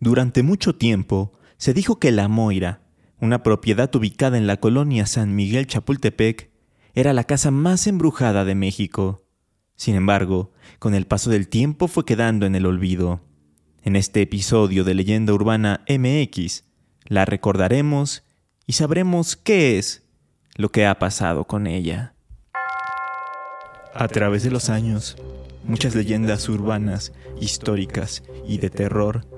Durante mucho tiempo se dijo que La Moira, una propiedad ubicada en la colonia San Miguel Chapultepec, era la casa más embrujada de México. Sin embargo, con el paso del tiempo fue quedando en el olvido. En este episodio de Leyenda Urbana MX, la recordaremos y sabremos qué es lo que ha pasado con ella. A través de los años, muchas leyendas urbanas, históricas y de terror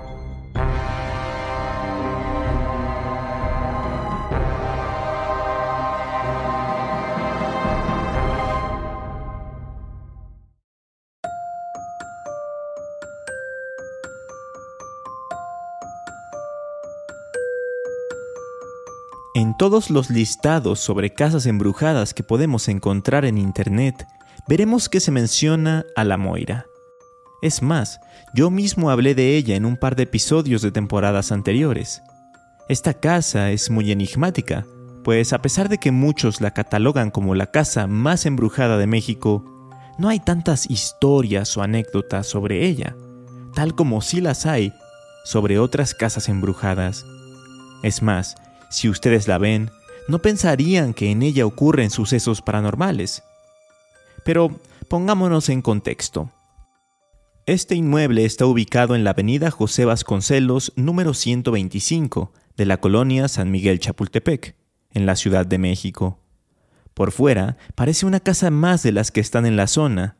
Todos los listados sobre casas embrujadas que podemos encontrar en Internet, veremos que se menciona a la Moira. Es más, yo mismo hablé de ella en un par de episodios de temporadas anteriores. Esta casa es muy enigmática, pues a pesar de que muchos la catalogan como la casa más embrujada de México, no hay tantas historias o anécdotas sobre ella, tal como sí las hay sobre otras casas embrujadas. Es más, si ustedes la ven, no pensarían que en ella ocurren sucesos paranormales. Pero pongámonos en contexto. Este inmueble está ubicado en la avenida José Vasconcelos número 125 de la colonia San Miguel Chapultepec, en la Ciudad de México. Por fuera parece una casa más de las que están en la zona,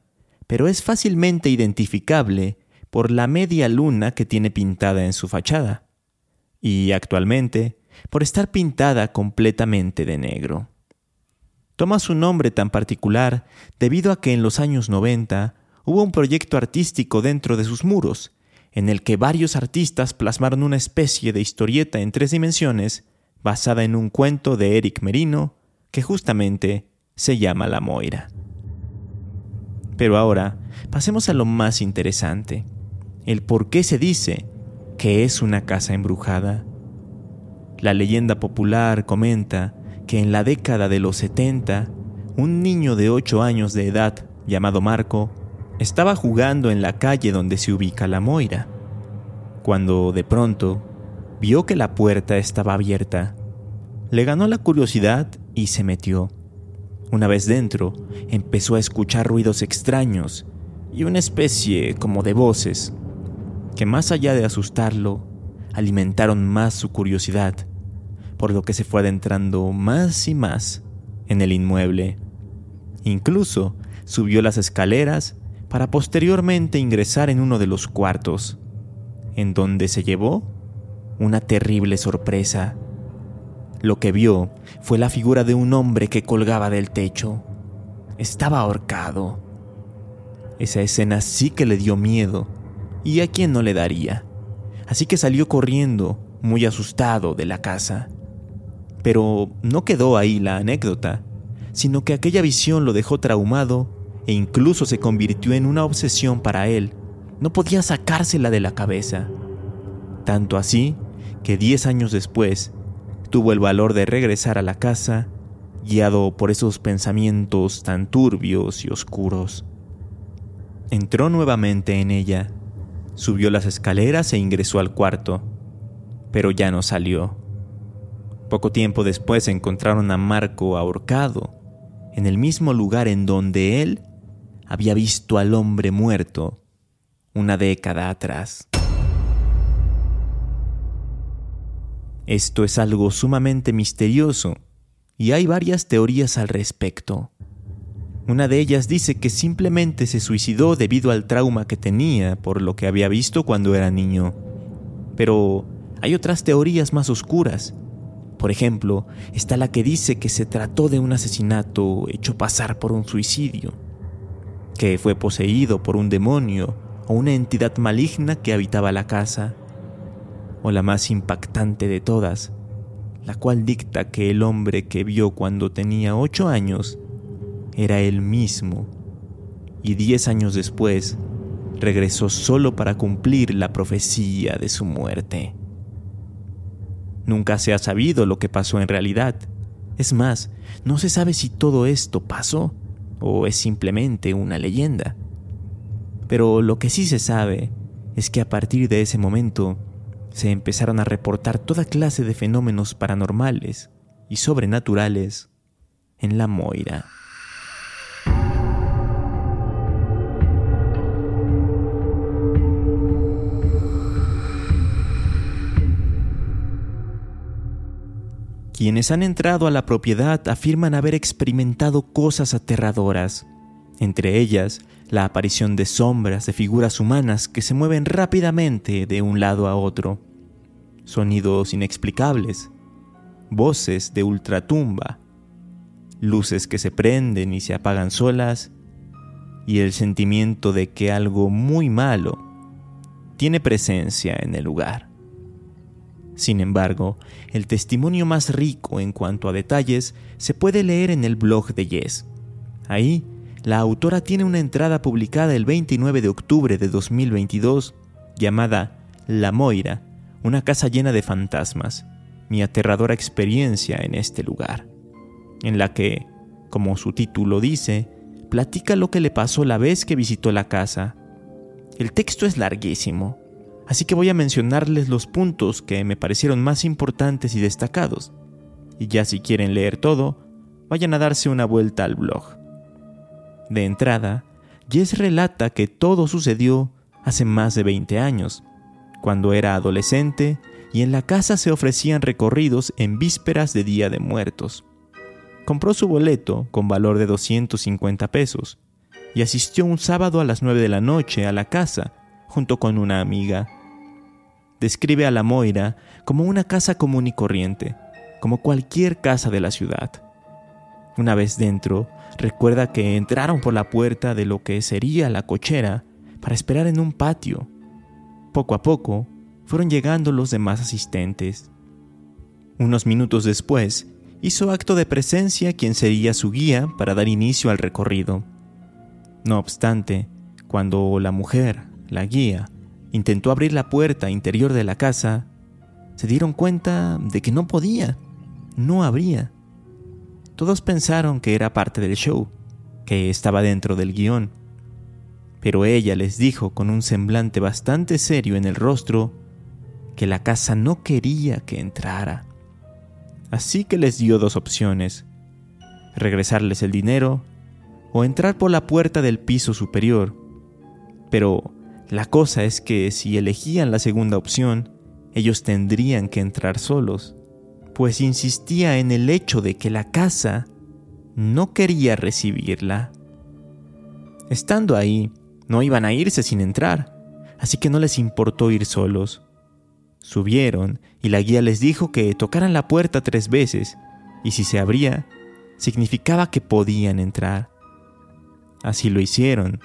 pero es fácilmente identificable por la media luna que tiene pintada en su fachada. Y actualmente por estar pintada completamente de negro. Toma su nombre tan particular debido a que en los años 90 hubo un proyecto artístico dentro de sus muros, en el que varios artistas plasmaron una especie de historieta en tres dimensiones basada en un cuento de Eric Merino que justamente se llama La Moira. Pero ahora pasemos a lo más interesante, el por qué se dice que es una casa embrujada. La leyenda popular comenta que en la década de los 70, un niño de 8 años de edad, llamado Marco, estaba jugando en la calle donde se ubica la Moira, cuando de pronto vio que la puerta estaba abierta. Le ganó la curiosidad y se metió. Una vez dentro, empezó a escuchar ruidos extraños y una especie como de voces, que más allá de asustarlo, alimentaron más su curiosidad por lo que se fue adentrando más y más en el inmueble. Incluso subió las escaleras para posteriormente ingresar en uno de los cuartos, en donde se llevó una terrible sorpresa. Lo que vio fue la figura de un hombre que colgaba del techo. Estaba ahorcado. Esa escena sí que le dio miedo, y a quién no le daría. Así que salió corriendo, muy asustado, de la casa. Pero no quedó ahí la anécdota, sino que aquella visión lo dejó traumado e incluso se convirtió en una obsesión para él. No podía sacársela de la cabeza. Tanto así que diez años después tuvo el valor de regresar a la casa, guiado por esos pensamientos tan turbios y oscuros. Entró nuevamente en ella, subió las escaleras e ingresó al cuarto, pero ya no salió. Poco tiempo después encontraron a Marco ahorcado, en el mismo lugar en donde él había visto al hombre muerto una década atrás. Esto es algo sumamente misterioso y hay varias teorías al respecto. Una de ellas dice que simplemente se suicidó debido al trauma que tenía por lo que había visto cuando era niño. Pero hay otras teorías más oscuras por ejemplo, está la que dice que se trató de un asesinato hecho pasar por un suicidio, que fue poseído por un demonio o una entidad maligna que habitaba la casa, o la más impactante de todas, la cual dicta que el hombre que vio cuando tenía ocho años era él mismo, y diez años después regresó solo para cumplir la profecía de su muerte. Nunca se ha sabido lo que pasó en realidad. Es más, no se sabe si todo esto pasó o es simplemente una leyenda. Pero lo que sí se sabe es que a partir de ese momento se empezaron a reportar toda clase de fenómenos paranormales y sobrenaturales en la Moira. Quienes han entrado a la propiedad afirman haber experimentado cosas aterradoras, entre ellas la aparición de sombras de figuras humanas que se mueven rápidamente de un lado a otro, sonidos inexplicables, voces de ultratumba, luces que se prenden y se apagan solas, y el sentimiento de que algo muy malo tiene presencia en el lugar. Sin embargo, el testimonio más rico en cuanto a detalles se puede leer en el blog de Yes. Ahí, la autora tiene una entrada publicada el 29 de octubre de 2022 llamada La Moira, una casa llena de fantasmas, mi aterradora experiencia en este lugar, en la que, como su título dice, platica lo que le pasó la vez que visitó la casa. El texto es larguísimo, así que voy a mencionarles los puntos que me parecieron más importantes y destacados. Y ya si quieren leer todo, vayan a darse una vuelta al blog. De entrada, Jess relata que todo sucedió hace más de 20 años, cuando era adolescente y en la casa se ofrecían recorridos en vísperas de Día de Muertos. Compró su boleto con valor de 250 pesos y asistió un sábado a las 9 de la noche a la casa junto con una amiga describe a la Moira como una casa común y corriente, como cualquier casa de la ciudad. Una vez dentro, recuerda que entraron por la puerta de lo que sería la cochera para esperar en un patio. Poco a poco, fueron llegando los demás asistentes. Unos minutos después, hizo acto de presencia quien sería su guía para dar inicio al recorrido. No obstante, cuando la mujer, la guía, intentó abrir la puerta interior de la casa, se dieron cuenta de que no podía, no abría. Todos pensaron que era parte del show, que estaba dentro del guion, pero ella les dijo con un semblante bastante serio en el rostro que la casa no quería que entrara. Así que les dio dos opciones, regresarles el dinero o entrar por la puerta del piso superior. Pero la cosa es que si elegían la segunda opción, ellos tendrían que entrar solos, pues insistía en el hecho de que la casa no quería recibirla. Estando ahí, no iban a irse sin entrar, así que no les importó ir solos. Subieron y la guía les dijo que tocaran la puerta tres veces, y si se abría, significaba que podían entrar. Así lo hicieron,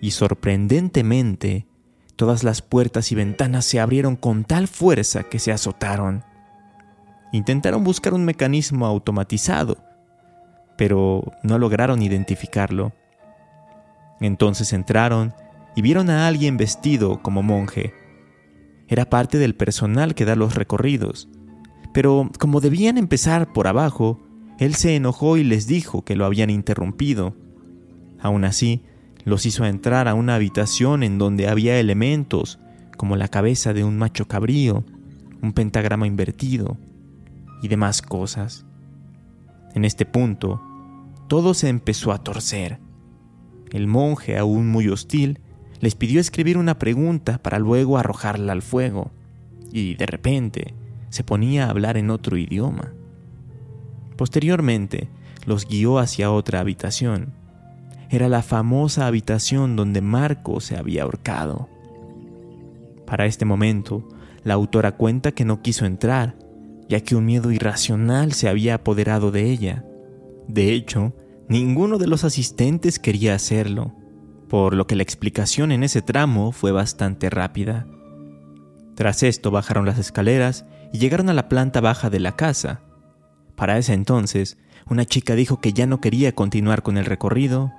y sorprendentemente, todas las puertas y ventanas se abrieron con tal fuerza que se azotaron. Intentaron buscar un mecanismo automatizado, pero no lograron identificarlo. Entonces entraron y vieron a alguien vestido como monje. Era parte del personal que da los recorridos, pero como debían empezar por abajo, él se enojó y les dijo que lo habían interrumpido. Aún así, los hizo entrar a una habitación en donde había elementos como la cabeza de un macho cabrío, un pentagrama invertido y demás cosas. En este punto, todo se empezó a torcer. El monje, aún muy hostil, les pidió escribir una pregunta para luego arrojarla al fuego, y de repente se ponía a hablar en otro idioma. Posteriormente, los guió hacia otra habitación, era la famosa habitación donde Marco se había ahorcado. Para este momento, la autora cuenta que no quiso entrar, ya que un miedo irracional se había apoderado de ella. De hecho, ninguno de los asistentes quería hacerlo, por lo que la explicación en ese tramo fue bastante rápida. Tras esto bajaron las escaleras y llegaron a la planta baja de la casa. Para ese entonces, una chica dijo que ya no quería continuar con el recorrido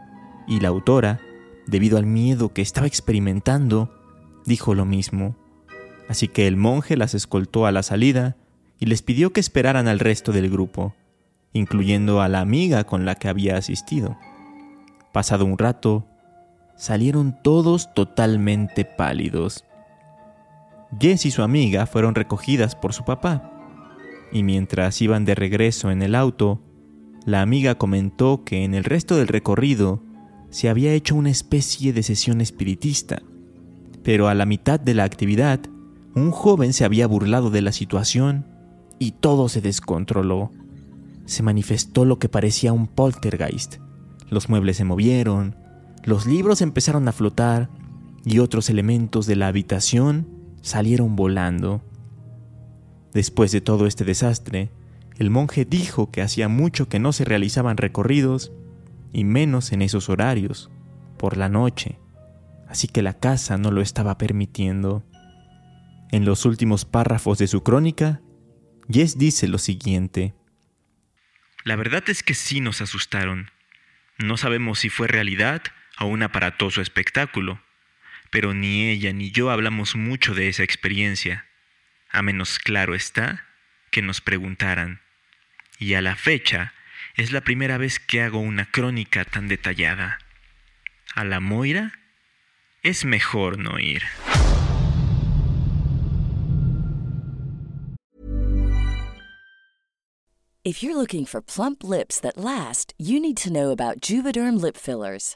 y la autora debido al miedo que estaba experimentando, dijo lo mismo. Así que el monje las escoltó a la salida y les pidió que esperaran al resto del grupo, incluyendo a la amiga con la que había asistido. Pasado un rato, salieron todos totalmente pálidos. Jess y su amiga fueron recogidas por su papá, y mientras iban de regreso en el auto, la amiga comentó que en el resto del recorrido se había hecho una especie de sesión espiritista, pero a la mitad de la actividad, un joven se había burlado de la situación y todo se descontroló. Se manifestó lo que parecía un poltergeist. Los muebles se movieron, los libros empezaron a flotar y otros elementos de la habitación salieron volando. Después de todo este desastre, el monje dijo que hacía mucho que no se realizaban recorridos, y menos en esos horarios, por la noche, así que la casa no lo estaba permitiendo. En los últimos párrafos de su crónica, Jess dice lo siguiente. La verdad es que sí nos asustaron. No sabemos si fue realidad o un aparatoso espectáculo, pero ni ella ni yo hablamos mucho de esa experiencia, a menos claro está que nos preguntaran. Y a la fecha es la primera vez que hago una crónica tan detallada. A la Moira es mejor no ir. If you're looking for plump lips that last, you need to know about Juvederm lip fillers.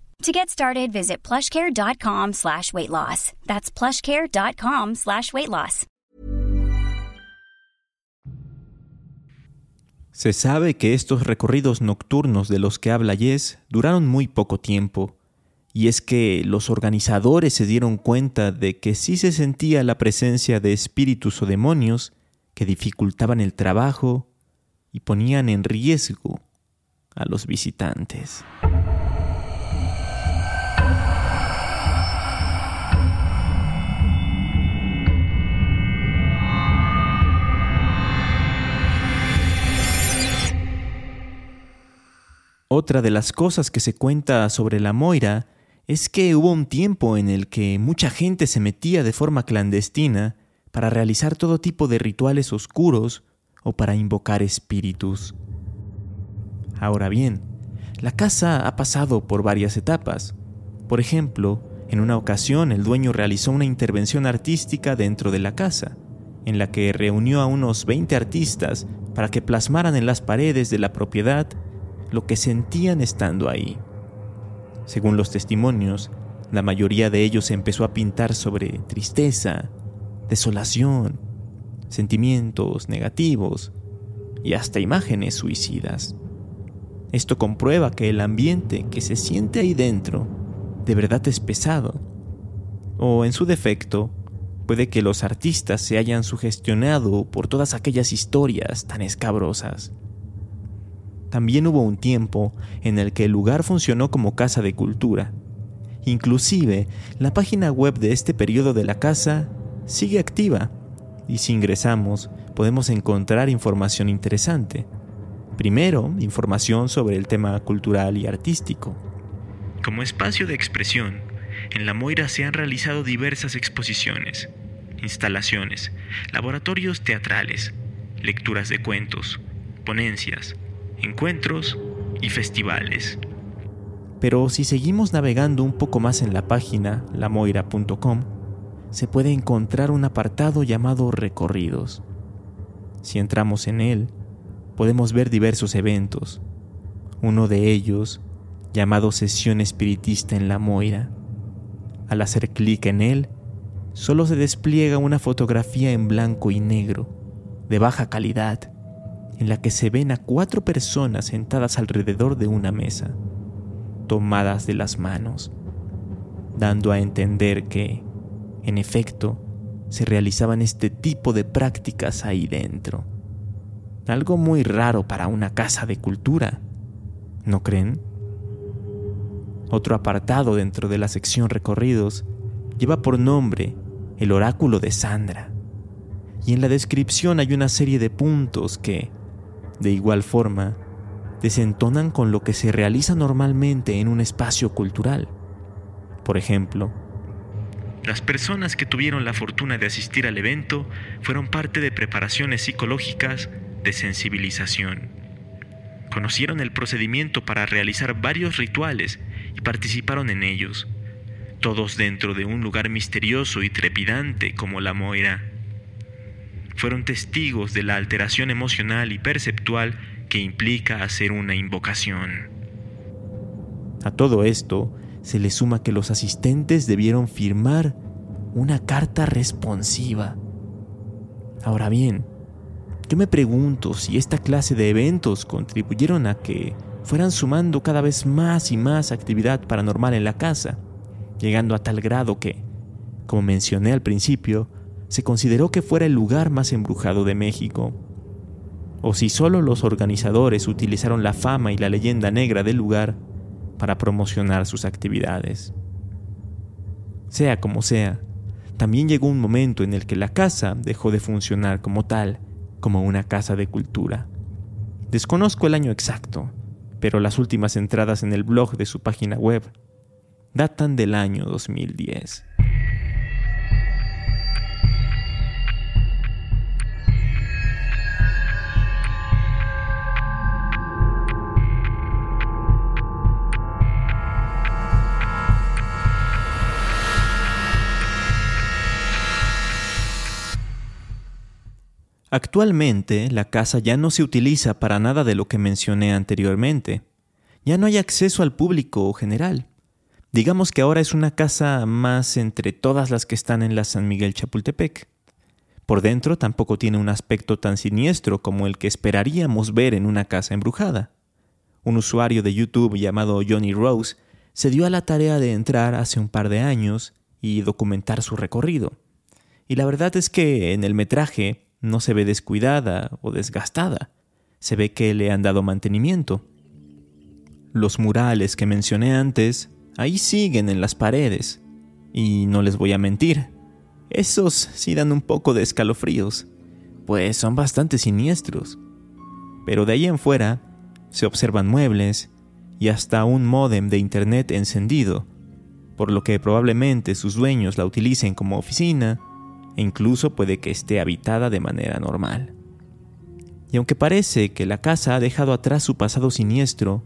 To get started, visit plushcare.com slash weight loss. That's plushcare.com slash weight loss. Se sabe que estos recorridos nocturnos de los que habla Jess duraron muy poco tiempo, y es que los organizadores se dieron cuenta de que sí se sentía la presencia de espíritus o demonios que dificultaban el trabajo y ponían en riesgo a los visitantes. Otra de las cosas que se cuenta sobre la Moira es que hubo un tiempo en el que mucha gente se metía de forma clandestina para realizar todo tipo de rituales oscuros o para invocar espíritus. Ahora bien, la casa ha pasado por varias etapas. Por ejemplo, en una ocasión el dueño realizó una intervención artística dentro de la casa, en la que reunió a unos 20 artistas para que plasmaran en las paredes de la propiedad lo que sentían estando ahí. Según los testimonios, la mayoría de ellos empezó a pintar sobre tristeza, desolación, sentimientos negativos y hasta imágenes suicidas. Esto comprueba que el ambiente que se siente ahí dentro de verdad es pesado. O en su defecto, puede que los artistas se hayan sugestionado por todas aquellas historias tan escabrosas. También hubo un tiempo en el que el lugar funcionó como casa de cultura, Inclusive, la página web de este periodo de la casa sigue activa y si ingresamos podemos encontrar información interesante. Primero, información sobre el tema cultural y artístico. Como espacio de expresión, en La Moira se han realizado diversas exposiciones, instalaciones, laboratorios teatrales, lecturas de cuentos, ponencias, encuentros y festivales. Pero si seguimos navegando un poco más en la página lamoira.com, se puede encontrar un apartado llamado Recorridos. Si entramos en él, podemos ver diversos eventos. Uno de ellos, llamado Sesión Espiritista en La Moira. Al hacer clic en él, solo se despliega una fotografía en blanco y negro, de baja calidad, en la que se ven a cuatro personas sentadas alrededor de una mesa tomadas de las manos, dando a entender que, en efecto, se realizaban este tipo de prácticas ahí dentro. Algo muy raro para una casa de cultura, ¿no creen? Otro apartado dentro de la sección recorridos lleva por nombre el oráculo de Sandra, y en la descripción hay una serie de puntos que, de igual forma, desentonan con lo que se realiza normalmente en un espacio cultural. Por ejemplo, las personas que tuvieron la fortuna de asistir al evento fueron parte de preparaciones psicológicas de sensibilización. Conocieron el procedimiento para realizar varios rituales y participaron en ellos, todos dentro de un lugar misterioso y trepidante como la Moira. Fueron testigos de la alteración emocional y perceptual que implica hacer una invocación. A todo esto se le suma que los asistentes debieron firmar una carta responsiva. Ahora bien, yo me pregunto si esta clase de eventos contribuyeron a que fueran sumando cada vez más y más actividad paranormal en la casa, llegando a tal grado que, como mencioné al principio, se consideró que fuera el lugar más embrujado de México o si solo los organizadores utilizaron la fama y la leyenda negra del lugar para promocionar sus actividades. Sea como sea, también llegó un momento en el que la casa dejó de funcionar como tal, como una casa de cultura. Desconozco el año exacto, pero las últimas entradas en el blog de su página web datan del año 2010. Actualmente la casa ya no se utiliza para nada de lo que mencioné anteriormente. Ya no hay acceso al público general. Digamos que ahora es una casa más entre todas las que están en la San Miguel Chapultepec. Por dentro tampoco tiene un aspecto tan siniestro como el que esperaríamos ver en una casa embrujada. Un usuario de YouTube llamado Johnny Rose se dio a la tarea de entrar hace un par de años y documentar su recorrido. Y la verdad es que en el metraje no se ve descuidada o desgastada, se ve que le han dado mantenimiento. Los murales que mencioné antes, ahí siguen en las paredes, y no les voy a mentir, esos sí dan un poco de escalofríos, pues son bastante siniestros. Pero de ahí en fuera se observan muebles y hasta un módem de internet encendido, por lo que probablemente sus dueños la utilicen como oficina e incluso puede que esté habitada de manera normal. Y aunque parece que la casa ha dejado atrás su pasado siniestro,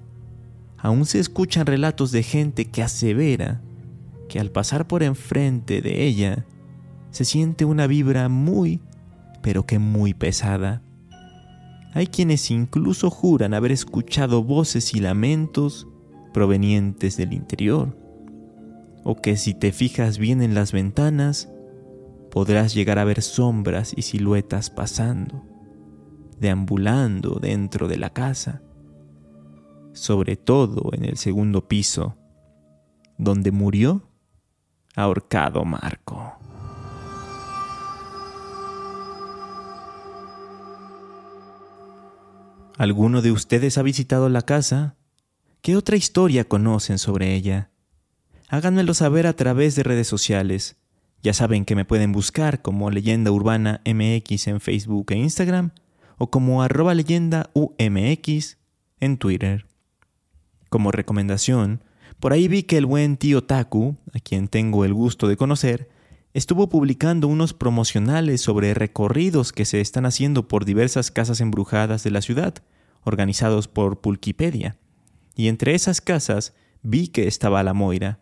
aún se escuchan relatos de gente que asevera que al pasar por enfrente de ella se siente una vibra muy, pero que muy pesada. Hay quienes incluso juran haber escuchado voces y lamentos provenientes del interior, o que si te fijas bien en las ventanas, podrás llegar a ver sombras y siluetas pasando, deambulando dentro de la casa, sobre todo en el segundo piso, donde murió ahorcado Marco. ¿Alguno de ustedes ha visitado la casa? ¿Qué otra historia conocen sobre ella? Háganmelo saber a través de redes sociales. Ya saben que me pueden buscar como Leyenda Urbana MX en Facebook e Instagram o como arroba leyenda UMX en Twitter. Como recomendación, por ahí vi que el buen tío Taku, a quien tengo el gusto de conocer, estuvo publicando unos promocionales sobre recorridos que se están haciendo por diversas casas embrujadas de la ciudad, organizados por Pulquipedia. Y entre esas casas vi que estaba la Moira.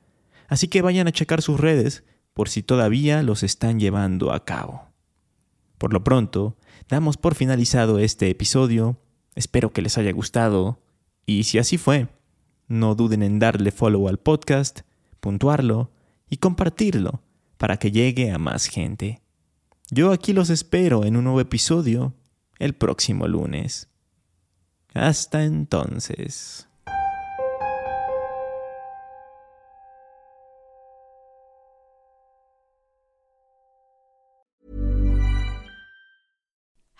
Así que vayan a checar sus redes por si todavía los están llevando a cabo. Por lo pronto, damos por finalizado este episodio. Espero que les haya gustado. Y si así fue, no duden en darle follow al podcast, puntuarlo y compartirlo para que llegue a más gente. Yo aquí los espero en un nuevo episodio el próximo lunes. Hasta entonces.